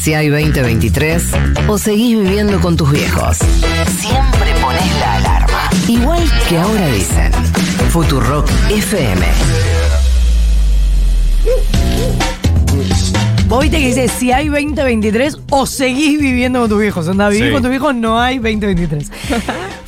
Si hay 2023 o seguís viviendo con tus viejos. Siempre pones la alarma. Igual que ahora dicen. Futurock FM. Vos viste que dice si hay 2023 o seguís viviendo con tus viejos. Anda, vivir Sí. con tus viejos no hay 2023.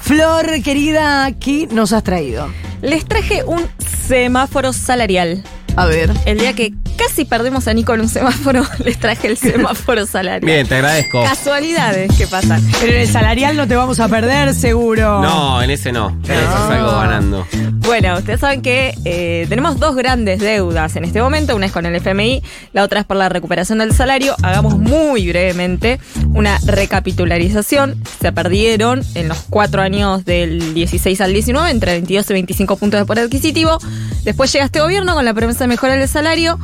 Flor, querida, ¿qué nos has traído? Les traje un semáforo salarial. A ver. El día que casi perdemos a Nico en un semáforo, les traje el semáforo salarial. Bien, te agradezco. Casualidades que pasan. Pero en el salarial no te vamos a perder, seguro. No, en ese no. En ese salgo ganando. Bueno, ustedes saben que eh, tenemos dos grandes deudas en este momento. Una es con el FMI, la otra es por la recuperación del salario. Hagamos muy brevemente una recapitularización. Se perdieron en los cuatro años del 16 al 19 entre 22 y 25 puntos de poder adquisitivo. Después llega este gobierno con la promesa de mejorar el salario.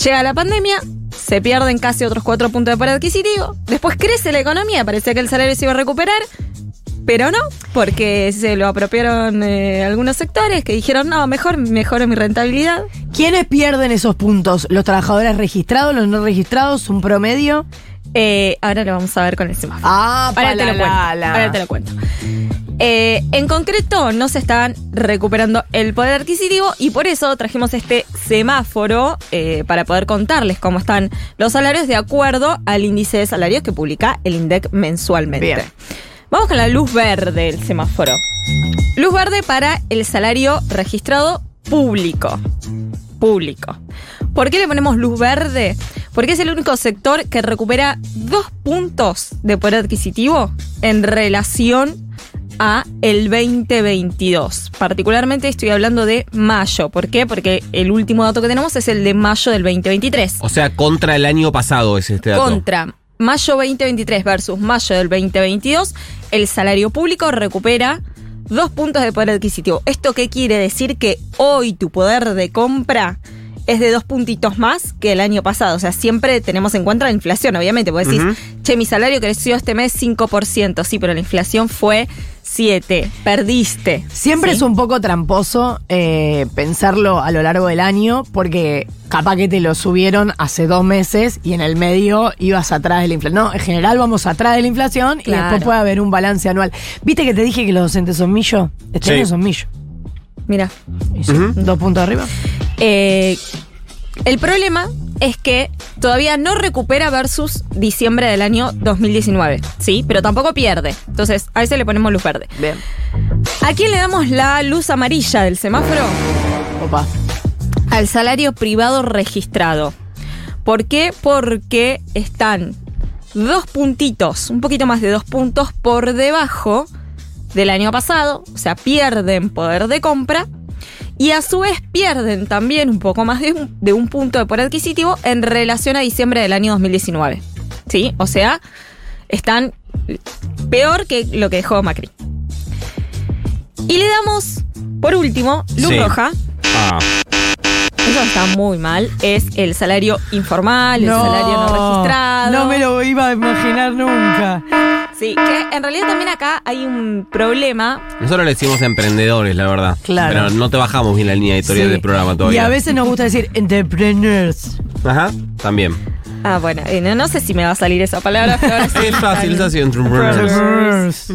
Llega la pandemia, se pierden casi otros cuatro puntos de poder adquisitivo. Después crece la economía, parecía que el salario se iba a recuperar. Pero no, porque se lo apropiaron eh, algunos sectores que dijeron, no, mejor mejoro mi rentabilidad. ¿Quiénes pierden esos puntos? ¿Los trabajadores registrados, los no registrados, un promedio? Eh, ahora lo vamos a ver con el semáforo. Ah, ahora te lo cuento. Ahora te lo cuento. Eh, en concreto, no se estaban recuperando el poder adquisitivo y por eso trajimos este semáforo eh, para poder contarles cómo están los salarios de acuerdo al índice de salarios que publica el INDEC mensualmente. Bien. Vamos con la luz verde del semáforo. Luz verde para el salario registrado público. Público. ¿Por qué le ponemos luz verde? Porque es el único sector que recupera dos puntos de poder adquisitivo en relación a el 2022. Particularmente estoy hablando de mayo. ¿Por qué? Porque el último dato que tenemos es el de mayo del 2023 O sea, contra el año pasado es este dato. contra mayo 2023 versus mayo del 2022, el salario público recupera dos puntos de poder adquisitivo. ¿Esto qué quiere decir? Que hoy tu poder de compra es de dos puntitos más que el año pasado. O sea, siempre tenemos en cuenta la inflación, obviamente. Porque decís, che, mi salario creció este mes 5%. Sí, pero la inflación fue 7. Perdiste. Siempre ¿Sí? es un poco tramposo eh, pensarlo a lo largo del año, porque capaz que te lo subieron hace dos meses y en el medio ibas atrás de la inflación. No, en general vamos atrás de la inflación y después puede haber un balance anual. ¿Viste que te dije que los docentes son millo? Este Sí. año son millo. Mira. Dos puntos arriba. Eh, el problema es que todavía no recupera versus diciembre del año 2019, ¿sí? Pero tampoco pierde. Entonces, a ese le ponemos luz verde. Bien. ¿A quién le damos la luz amarilla del semáforo? Opa. Al salario privado registrado. ¿Por qué? Porque están dos puntitos, un poquito más de dos puntos por debajo del año pasado, o sea, pierden poder de compra y a su vez pierden también un poco más de un, de un punto de poder adquisitivo en relación a diciembre del año 2019. ¿Sí? O sea, están peor que lo que dejó Macri. Y le damos, por último, luz Sí. roja. Ah, Eso está muy mal. Es el salario informal, el salario no registrado. No me lo iba a imaginar nunca. Sí, que en realidad también acá hay un problema. nosotros le decimos emprendedores, la verdad. Claro. Pero no te bajamos bien la línea editorial Sí. del programa Y todavía. a veces nos gusta decir entrepreneurs. Ajá, también. Ah, bueno, eh, no, no sé si me va a salir esa palabra, pero ahora sí. Es fácil, es así. entrepreneurs.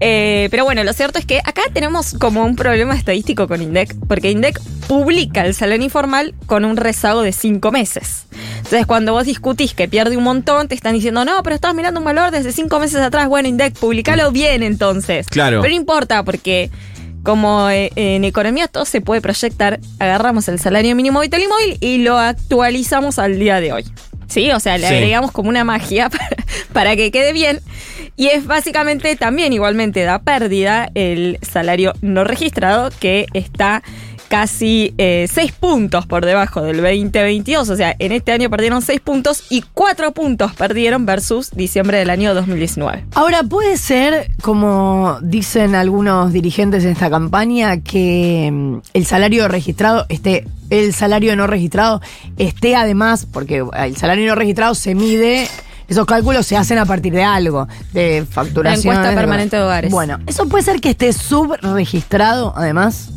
Eh, pero bueno, lo cierto es que acá tenemos como un problema estadístico con INDEC, porque INDEC publica el salario informal con un rezago de cinco meses. Entonces, cuando vos discutís que pierde un montón, te están diciendo, no, pero estás mirando un valor desde cinco meses atrás. Bueno, INDEC, publicalo bien entonces. Claro. Pero no importa, porque como eh, en economía todo se puede proyectar, agarramos el salario mínimo vital y móvil y lo actualizamos al día de hoy. ¿Sí? O sea, le Sí. agregamos como una magia para, para que quede bien. Y es básicamente también igualmente da pérdida el salario no registrado que está casi 6 puntos por debajo del 2022. O sea, en este año perdieron 6 puntos y 4 puntos perdieron versus diciembre del año 2019. Ahora, puede ser, como dicen algunos dirigentes en esta campaña, que mm, el salario registrado esté, el salario no registrado esté además, porque el salario no registrado se mide. Esos cálculos se hacen a partir de algo, de facturación. La encuesta permanente de hogares. Bueno, eso puede ser que esté subregistrado, además.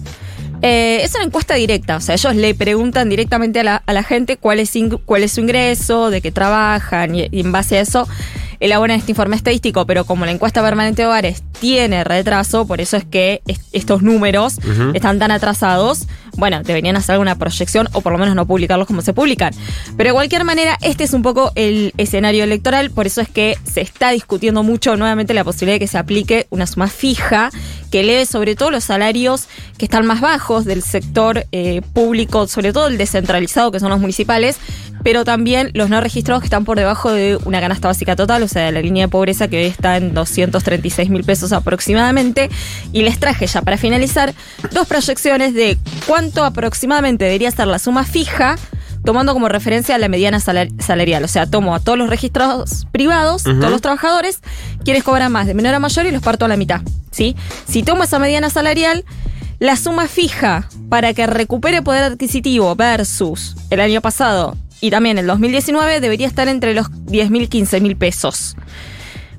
Eh, es una encuesta directa, o sea, ellos le preguntan directamente a la, a la gente cuál es, cuál es su ingreso, de qué trabajan, y, y en base a eso elaboran este informe estadístico, pero como la encuesta permanente de hogares tiene retraso, por eso es que est- estos números están tan atrasados, bueno, deberían hacer alguna proyección o por lo menos no publicarlos como se publican. Pero de cualquier manera, este es un poco el escenario electoral, por eso es que se está discutiendo mucho nuevamente la posibilidad de que se aplique una suma fija que eleve sobre todo los salarios que están más bajos del sector eh, público, sobre todo el descentralizado, que son los municipales, pero también los no registrados que están por debajo de una canasta básica total, o sea, de la línea de pobreza que hoy está en 236 mil pesos aproximadamente. Y les traje ya para finalizar dos proyecciones de cuánto aproximadamente debería ser la suma fija. Tomando como referencia la mediana salar- salarial. O sea, tomo a todos los registrados privados, todos los trabajadores, quienes cobran más de menor a mayor y los parto a la mitad. ¿sí? Si tomo esa mediana salarial, la suma fija para que recupere poder adquisitivo versus el año pasado y también el 2019 debería estar entre los 10 mil, 15 mil pesos.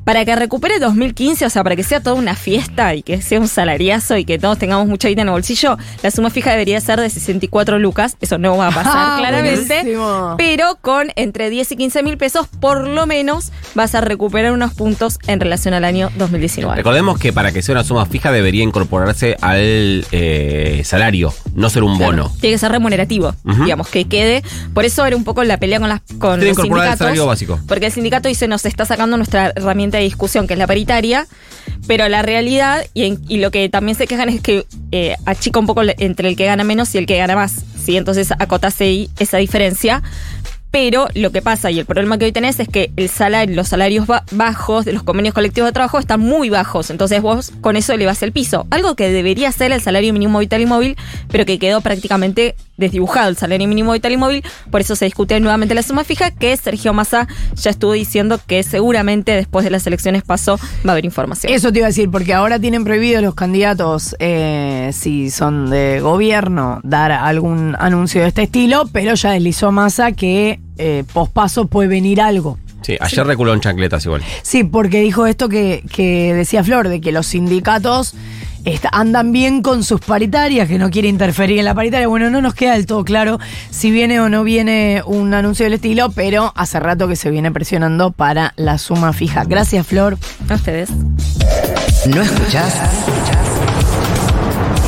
Para que recupere 2015, o sea, para que sea toda una fiesta y que sea un salariazo y que todos tengamos mucha guita en el bolsillo, la suma fija debería ser de 64 lucas. Eso no va a pasar Ah, claramente. buenísimo. Pero con entre 10 y 15 mil pesos, por lo menos vas a recuperar unos puntos en relación al año 2019. Recordemos que para que sea una suma fija debería incorporarse al eh, salario, no ser un Claro, bono. Tiene que ser remunerativo, digamos, que quede. Por eso era un poco la pelea con, las, con los incorporar el sindicatos. salario básico. Porque el sindicato dice nos está sacando nuestra herramienta de discusión, que es la paritaria, pero la realidad, y, en- y lo que también se quejan es que eh, achica un poco entre el que gana menos y el que gana más. ¿sí? Entonces acotase ahí esa diferencia. Pero lo que pasa y el problema que hoy tenés es que el salario, los salarios ba- bajos de los convenios colectivos de trabajo están muy bajos. Entonces vos con eso elevás el piso. Algo que debería ser el salario mínimo vital y móvil, pero que quedó prácticamente desdibujado el salario mínimo vital y móvil. Por eso se discute nuevamente la suma fija, que Sergio Massa ya estuvo diciendo que seguramente después de las elecciones pasó va a haber información. Eso te iba a decir, porque ahora tienen prohibido los candidatos, eh, si son de gobierno, dar algún anuncio de este estilo, pero ya deslizó Massa que eh, pospaso puede venir algo. Sí, ayer reculó en chancletas igual. Sí, porque dijo esto que, que decía Flor, de que los sindicatos andan bien con sus paritarias, que no quiere interferir en la paritaria. Bueno, no nos queda del todo claro si viene o no viene un anuncio del estilo, pero hace rato que se viene presionando para la suma fija. Gracias, Flor. A ustedes. ¿No escuchás?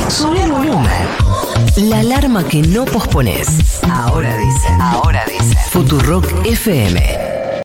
Sube el volumen. La alarma que no pospones. Ahora dice. Ahora dice. Futurock FM.